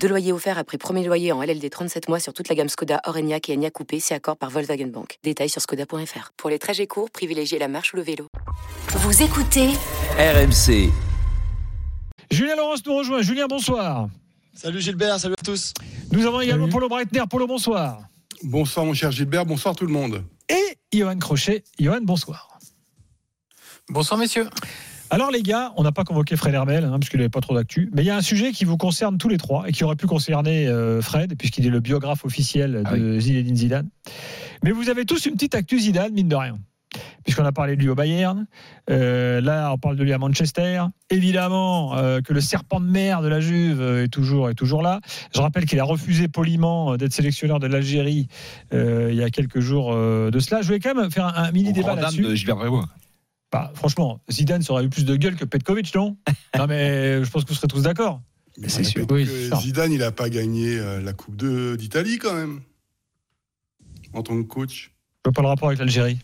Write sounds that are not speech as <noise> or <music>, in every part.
Deux loyers offerts après premier loyer en LLD 37 mois sur toute la gamme Skoda, Orenia et Enya Coupé, c'est accord par Volkswagen Bank. Détails sur skoda.fr. Pour les trajets courts, privilégiez la marche ou le vélo. Vous écoutez RMC. Julien Laurence nous rejoint. Julien, bonsoir. Salut Gilbert, salut à tous. Nous avons également Paulo Breitner. Paulo, bonsoir. Bonsoir mon cher Gilbert, bonsoir tout le monde. Et Johan Crochet. Johan, bonsoir. Bonsoir messieurs. Alors les gars, on n'a pas convoqué Fred Hermel, hein, puisqu'il n'avait pas trop d'actu, mais il y a un sujet qui vous concerne tous les trois et qui aurait pu concerner euh, Fred, puisqu'il est le biographe officiel Ah de Zinedine Zidane. Mais vous avez tous une petite actu Zidane, mine de rien. Puisqu'on a parlé de lui au Bayern, euh, là on parle de lui à Manchester. Évidemment euh, que le serpent de mer de la Juve est toujours, est toujours là. Je rappelle qu'il a refusé poliment d'être sélectionneur de l'Algérie il y a quelques jours de cela. Je voulais quand même faire un, un mini débat là-dessus. Bah, franchement, Zidane ça aurait eu plus de gueule que Petkovic, non? <laughs> Non, mais je pense que vous serez tous d'accord. Mais c'est sûr. que Oui, c'est sûr. Zidane, il n'a pas gagné euh, la Coupe de- d'Italie quand même, en tant que coach. Je vois pas le rapport avec l'Algérie.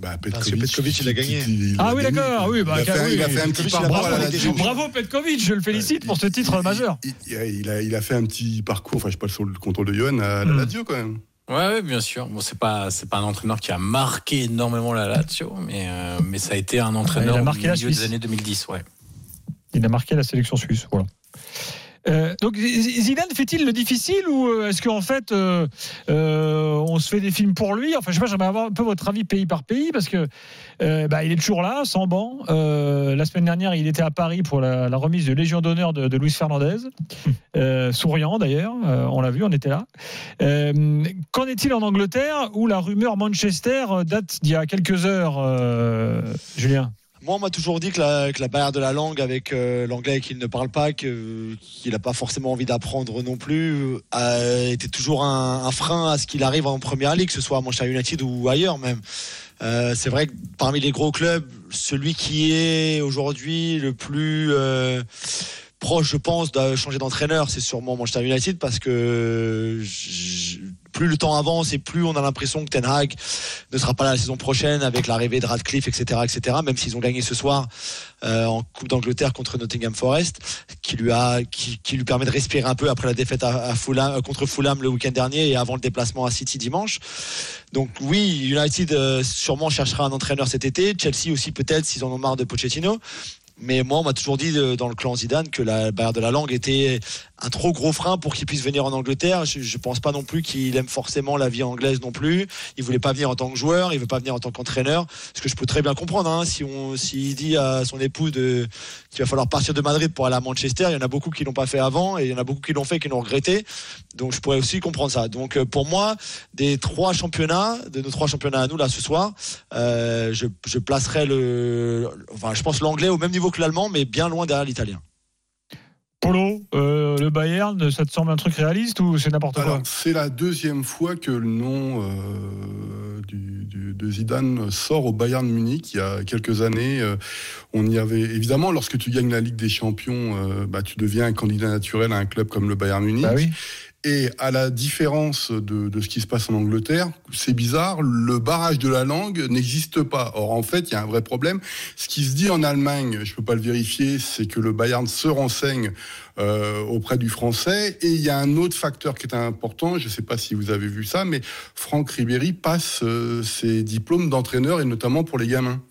Bah, Parce que Petkovic, il a gagné. Ah oui, d'accord. Oui, bah, il, a fait, oui, il a fait un Petkovic, petit parcours champions. Bravo Petkovic, je le félicite pour ce titre Il- majeur. Il, il- il a, il a fait un petit parcours, enfin je sais pas sur le contrôle de Johan, à la Hmm. Lazio quand même. Ouais, ouais, bien sûr. Bon, c'est pas, c'est pas un entraîneur qui a marqué énormément la Lazio, mais, euh, mais ça a été un entraîneur Il a au marqué la milieu Suisse. des années 2010, ouais. Il a marqué la sélection suisse. Voilà. Euh, donc Zidane fait-il le difficile ou euh, est-ce qu'en fait euh, euh, on se fait des films pour lui? Enfin je sais pas, j'aimerais avoir un peu votre avis pays par pays parce que bah, il est toujours là, sans banc. La semaine dernière il était à Paris pour la, la remise de Légion d'honneur de, de Luis Fernandez, Euh, souriant d'ailleurs, on l'a vu, on était là. Qu'en est-il en Angleterre où la rumeur Manchester date d'il y a quelques heures, Julien? Moi, on m'a toujours dit que la, barrière de la langue avec euh, l'anglais qu'il ne parle pas, qu'il n'a pas forcément envie d'apprendre non plus, était toujours un, un frein à ce qu'il arrive en première ligue, que ce soit à Manchester United ou ailleurs même. Euh, c'est vrai que parmi les gros clubs, celui qui est aujourd'hui le plus euh, proche, je pense, de changer d'entraîneur, c'est sûrement Manchester United parce que plus le temps avance et plus on a l'impression que Ten Hag ne sera pas là la saison prochaine avec l'arrivée de Radcliffe, etc., etc. Même s'ils ont gagné ce soir euh, en Coupe d'Angleterre contre Nottingham Forest, qui lui a, qui, lui permet de respirer un peu après la défaite à, à Fulham, euh, contre Fulham le week-end dernier et avant le déplacement à City dimanche. Donc oui, United euh, sûrement cherchera un entraîneur cet été. Chelsea aussi peut-être s'ils en ont marre de Pochettino. Mais moi, on m'a toujours dit euh, dans le clan Zidane que la barrière de la langue était un trop gros frein pour qu'il puisse venir en Angleterre. Je, je pense pas non plus qu'il aime forcément la vie anglaise non plus. Il voulait pas venir en tant que joueur, il veut pas venir en tant qu'entraîneur. Ce que je peux très bien comprendre. Hein, si on, s'il dit à son épouse qu'il va falloir partir de Madrid pour aller à Manchester, il y en a beaucoup qui l'ont pas fait avant et il y en a beaucoup qui l'ont fait et qui l'ont regretté. Donc je pourrais aussi comprendre ça. Donc euh, pour moi, des trois championnats, de nos trois championnats à nous là ce soir, euh, je, je placerai le, enfin je pense l'anglais au même niveau que l'allemand, mais bien loin derrière l'italien. Polo, euh, le Bayern, ça te semble un truc réaliste ou c'est n'importe quoi c'est la deuxième fois que le nom euh, du- du- de Zidane sort au Bayern Munich. Il y a quelques années, euh, on y avait évidemment, lorsque tu gagnes la Ligue des Champions, euh, bah, tu deviens un candidat naturel à un club comme le Bayern Munich. Bah oui. Et à la différence de, ce qui se passe en Angleterre, c'est bizarre, le barrage de la langue n'existe pas. Or, en fait, il y a un vrai problème. Ce qui se dit en Allemagne, je peux pas le vérifier, c'est que le Bayern se renseigne euh, auprès du français. Et il y a un autre facteur qui est important, je ne sais pas si vous avez vu ça, mais Franck Ribéry passe euh, ses diplômes d'entraîneur, et notamment pour les gamins.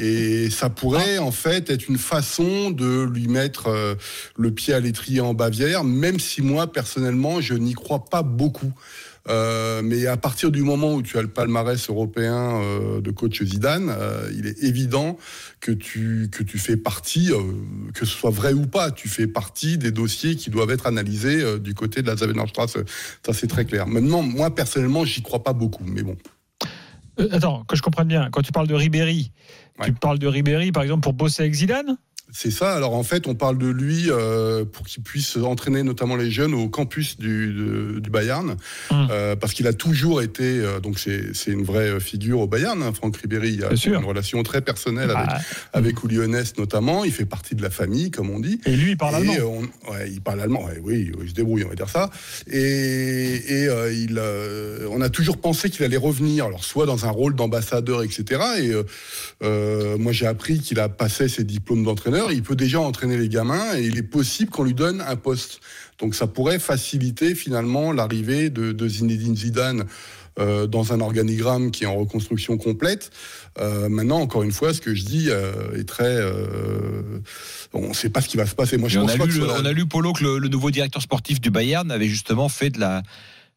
Et ça pourrait en fait être une façon de lui mettre euh, le pied à l'étrier en Bavière, même si moi personnellement je n'y crois pas beaucoup. Euh, mais à partir du moment où tu as le palmarès européen euh, de coach Zidane, euh, il est évident que tu, que tu fais partie, que ce soit vrai ou pas, tu fais partie des dossiers qui doivent être analysés du côté de la Zavenerstrasse. Ça, c'est très clair. Maintenant, moi, personnellement, j'y crois pas beaucoup. Mais bon. Euh, attends, que je comprenne bien, quand tu parles de Ribéry, Ouais. tu parles de Ribéry par exemple pour bosser avec Zidane C'est ça. Alors en fait, on parle de lui euh, pour qu'il puisse entraîner notamment les jeunes au campus du, de- du Bayern, Hum. euh, parce qu'il a toujours été. euh, donc c'est une vraie figure au Bayern. hein. Franck Ribéry il a sûr. une relation très personnelle avec Ah, avec Uli Hoeneß notamment. Il fait partie de la famille, comme on dit. et lui, il parle Et, allemand. on- ouais, il parle allemand, ouais, oui, il se débrouille, on va dire ça. Et, et, il, on a toujours pensé qu'il allait revenir, alors soit dans un rôle d'ambassadeur, etc. Et moi, j'ai appris qu'il a passé ses diplômes d'entraîneur. Il peut déjà entraîner les gamins et il est possible qu'on lui donne un poste. Donc, ça pourrait faciliter finalement l'arrivée de, de Zinedine Zidane. euh, dans un organigramme qui est en reconstruction complète. Euh, maintenant, encore une fois, ce que je dis euh, est très. on ne sait pas ce qui va se passer. Moi, je Et on, a pas lu, que on a Polo, que le, le nouveau directeur sportif du Bayern avait justement fait de la,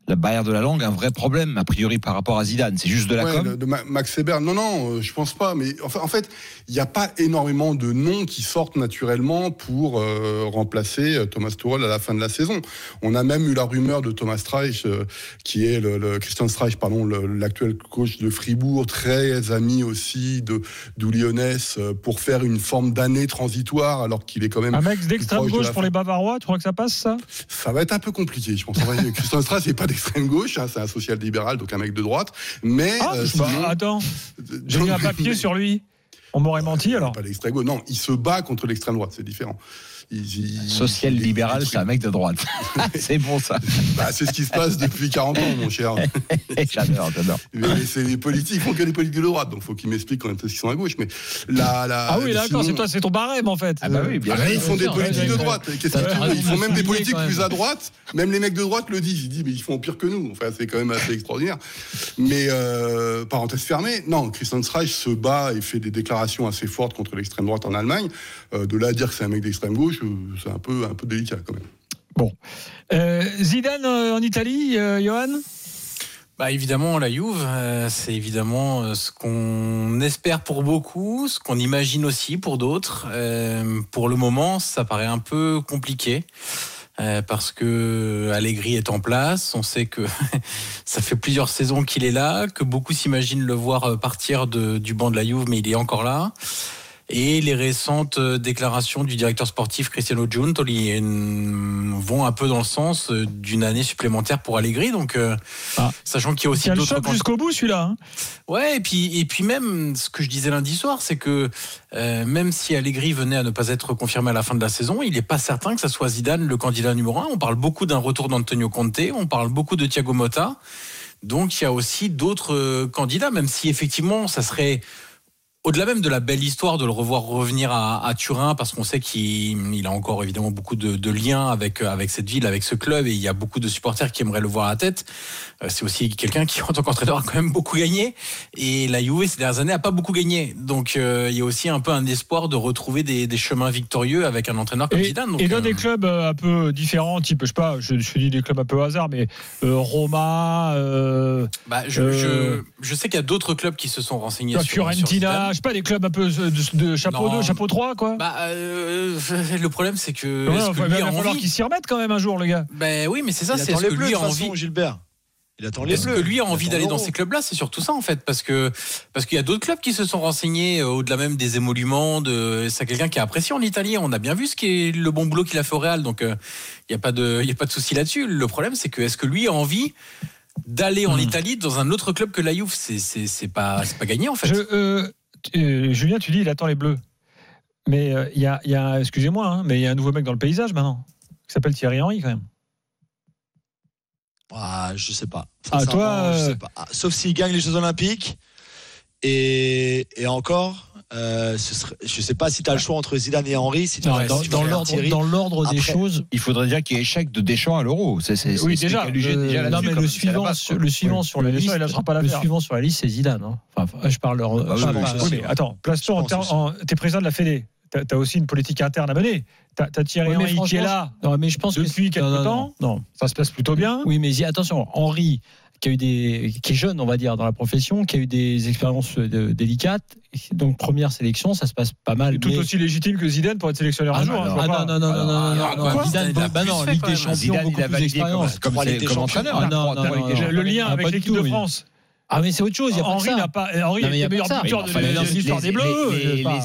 la barrière de la langue un vrai problème, a priori, par rapport à Zidane. C'est juste de la Ouais, com. le- de Ma- Max Weber. Non, non, euh, je pense pas. Mais enfin, en fait, il n'y a pas énormément de noms qui sortent naturellement pour euh, remplacer euh, Thomas Tuchel à la fin de la saison. On a même eu la rumeur de Thomas Streich, euh, qui est le, le- Christian Streich, pardon, l'actuel coach de Fribourg, très ami aussi de euh, pour faire une forme d'année transitoire, alors qu'il est quand même. Un mec d'extrême de gauche pour fin. les Bavarois, tu crois que ça passe, ça? Ça va être un peu compliqué, je pense. Christian Streich, c'est pas d'extrême gauche, hein, c'est un social-libéral, donc un mec de droite. Mais Ah, euh, sinon- attends, <laughs> j'ai mis un papier sur lui. On m'aurait menti alors. Pas l'extrême gauche. Non, il se bat contre l'extrême droite, c'est différent. Social libéral, c'est un mec de droite. <laughs> <laughs> c'est bon ça. Bah, c'est ce qui se passe depuis 40 ans, mon cher. <laughs> j'adore, j'adore. Mais c'est les politiques, ils font que les politiques de droite, donc faut qu'ils m'expliquent quand est-ce qu'ils sont à gauche. Mais la, la, Ah oui, d'accord, c'est toi, c'est ton barème en fait. Ah bah oui, bien Ah, sûr. ils font des politiques ouais, de ouais, droite. Qu'est-ce Ils font même des politiques même. plus à droite. Même les mecs de droite le disent. Ils disent, mais ils font pire que nous. Enfin, c'est quand même assez extraordinaire. Mais euh, parenthèse fermée, non, Christian Streich se bat et fait des déclarations assez fortes contre l'extrême droite en Allemagne. Euh, de là à dire que c'est un mec d'extrême gauche, c'est un peu, un peu délicat quand même. Euh, Zidane euh, en Italie, euh, Johan? Bah évidemment, la Juve, euh, c'est évidemment euh, ce qu'on espère pour beaucoup, ce qu'on imagine aussi pour d'autres. Euh, pour le moment, ça paraît un peu compliqué. euh, parce que Allegri est en place, on sait que <laughs> ça fait plusieurs saisons qu'il est là, que beaucoup s'imaginent le voir partir de- du banc de la Juve, mais il est encore là. Et les récentes euh, déclarations du directeur sportif Cristiano Giuntoli vont un peu dans le sens euh, d'une année supplémentaire pour Allegri. Donc, euh, Ah. sachant qu'il y a aussi d'autres choc jusqu'au bout celui-là. hein. Ouais, et puis, et puis même, ce que je disais lundi soir, c'est que euh, même si Allegri venait à ne pas être confirmé à la fin de la saison, il n'est pas certain que ça soit Zidane le candidat numéro un. On parle beaucoup d'un retour d'Antonio Conte, on parle beaucoup de Thiago Motta. Donc il y a aussi d'autres candidats, même si effectivement ça serait au-delà même de la belle histoire de le revoir revenir à, à Turin, parce qu'on sait qu'il il a encore évidemment beaucoup de, de liens avec, avec cette ville, avec ce club, et il y a beaucoup de supporters qui aimeraient le voir à la tête. Euh, C'est aussi quelqu'un qui, en tant qu'entraîneur, a quand même beaucoup gagné. Et la Juve, ces dernières années, a pas beaucoup gagné. Donc euh, il y a aussi un peu un espoir de retrouver des, des chemins victorieux avec un entraîneur comme Et, Zidane. Donc, et dans euh, des clubs un peu différents, type, je sais pas, je, je dis des clubs un peu hasard, mais euh, Roma, bah, je, je, je sais qu'il y a d'autres clubs qui se sont renseignés sur, sur Fiorentina, Zidane. Je sais pas, des clubs un peu de, de chapeau Non. 2, chapeau 3, quoi. Bah, euh, <laughs> le problème, c'est que. Ouais, est-ce enfin, que il lui va a falloir envie qu'il s'y remette quand même un jour, le gars. Ben oui, mais c'est ça, c'est ce les que lui a envie. Gilbert. Il attend les Est-ce bleus. que lui a envie d'aller dans ces clubs-là? C'est surtout ça en fait, parce que parce qu'il y a d'autres clubs qui se sont renseignés euh, au-delà même des émoluments. De c'est quelqu'un qui a apprécié en Italie. On a bien vu ce qui est le bon boulot qu'il a fait au Real, donc euh, il y a pas de il y a pas de souci là-dessus. Le problème, c'est que est-ce que lui a envie d'aller en Hmm. Italie dans un autre club que la Juve? C'est c'est c'est pas c'est pas gagné en fait. Je, euh, euh, Julien, tu dis, il attend les bleus. Mais euh, il y a, il y a excusez-moi, hein, mais il y a un nouveau mec dans le paysage maintenant, qui s'appelle Thierry Henry quand même. Ah, je sais pas. Ah, toi, je euh, sais pas. Ah, Sauf s'il gagne les Jeux Olympiques. Et, et encore, euh, ce serait, je sais pas si tu as le choix entre Zidane et Henry. Si Non, dans, l'ordre, dans l'ordre des choses, il faudrait dire qu'il y ait échec de Deschamps à l'euro. Oui, c'est déjà. Calugé euh, déjà non, mais le suivant, base, sur, le suivant Oui. sur la Le liste, le suivant sur la liste, c'est Zidane. hein. Enfin, je parle. Ah, je oui, mais attends, place-toi en, T'es président de la Fédé. T'as as aussi une politique interne à mener. T'as as Thierry Oui, mais Henry qui est là Non, mais je pense que depuis quelques non, non, temps. Non, ça se passe plutôt bien. Oui, mais attention, Henri, qui a eu des, qui est jeune, on va dire, dans la profession, qui a eu des expériences euh, délicates. Donc première sélection, ça se passe pas mal. Et tout mais- aussi légitime que Zidane pour être sélectionneur Ah un non, jour. hein, ah non, non, non, non, non, non, Zidane, il a bah plus non, fait, Ligue quand des même. Champions, Zidane, beaucoup il a plus validé d'expérience. comme, comme, comme Champions. entraîneur. Ah non, non, non, Le- lien avec l'équipe de. France. Ah, mais c'est autre chose. Il y a pas que Henri n'a pas. Henri il y est a le meilleur buteur de l'histoire des Bleus.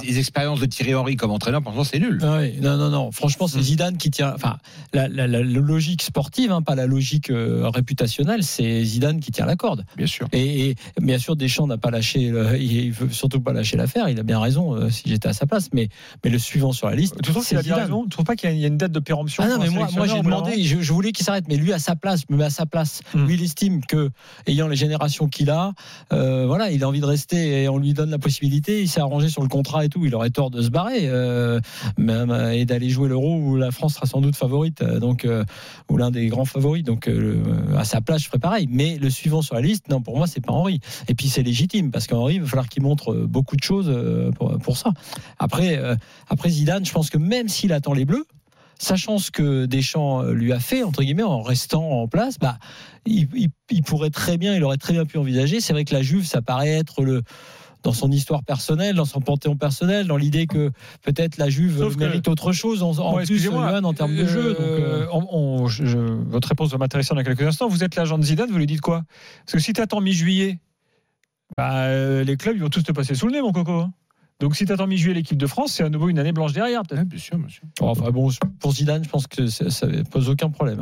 les- expériences de Thierry Henry comme entraîneur, pour l'instant, c'est nul. Ah oui, non, non, non. Franchement, c'est Mm. Zidane qui tient. Enfin, la, la- la- la logique sportive, hein, pas la logique euh, réputationnelle, c'est Zidane qui tient la corde. Bien sûr. Et, et bien sûr, Deschamps n'a pas lâché. le- <laughs> il veut surtout pas lâcher l'affaire. Il a bien raison. euh, si j'étais à sa place, mais mais le suivant sur la liste, Tu trouves qu'il a bien raison? Tu trouves pas qu'il y a- une date de péremption Ah non, mais moi, moi j'ai demandé, je, je voulais qu'il s'arrête, mais lui à sa place, me mets à sa place. Hmm. Lui, il estime que, ayant les générations qu'il a, euh, voilà, il a envie de rester et on lui donne la possibilité. Il s'est arrangé sur le contrat et tout. Il aurait tort de se barrer euh, même, euh, et d'aller jouer l'Euro où la France sera sans doute favorite, donc ou l'un des grands favoris. Donc à sa place, je ferais pareil. Mais le suivant sur la liste, non, pour moi, c'est pas Henri. Et puis c'est légitime parce qu'Henri, il va falloir qu'il montre beaucoup de choses pour, pour ça. Après, après Zidane, je pense que même s'il attend les Bleus sachant ce que Deschamps euh, lui a fait, entre guillemets, en restant en place, bah, il, il- il pourrait très bien, il aurait très bien pu envisager. C'est vrai que la Juve, ça paraît être le dans son histoire personnelle, dans son panthéon personnel, dans l'idée que peut-être la Juve Sauf que- mérite autre chose en, en Bon, plus, Johan, en termes de jeu. donc, euh, euh, on- on- je- je- votre réponse va m'intéresser dans quelques instants. Vous êtes l'agent de Zidane, vous lui dites quoi? Parce que si tu attends mi-juillet, bah, euh, les clubs ils vont tous te passer sous le nez, mon coco. Donc si tu attends mi-juillet l'équipe de France, c'est à nouveau une année blanche derrière. peut-être. Ouais, bien sûr, sûr. enfin bon, pour Zidane, je pense que ça, ça pose aucun problème.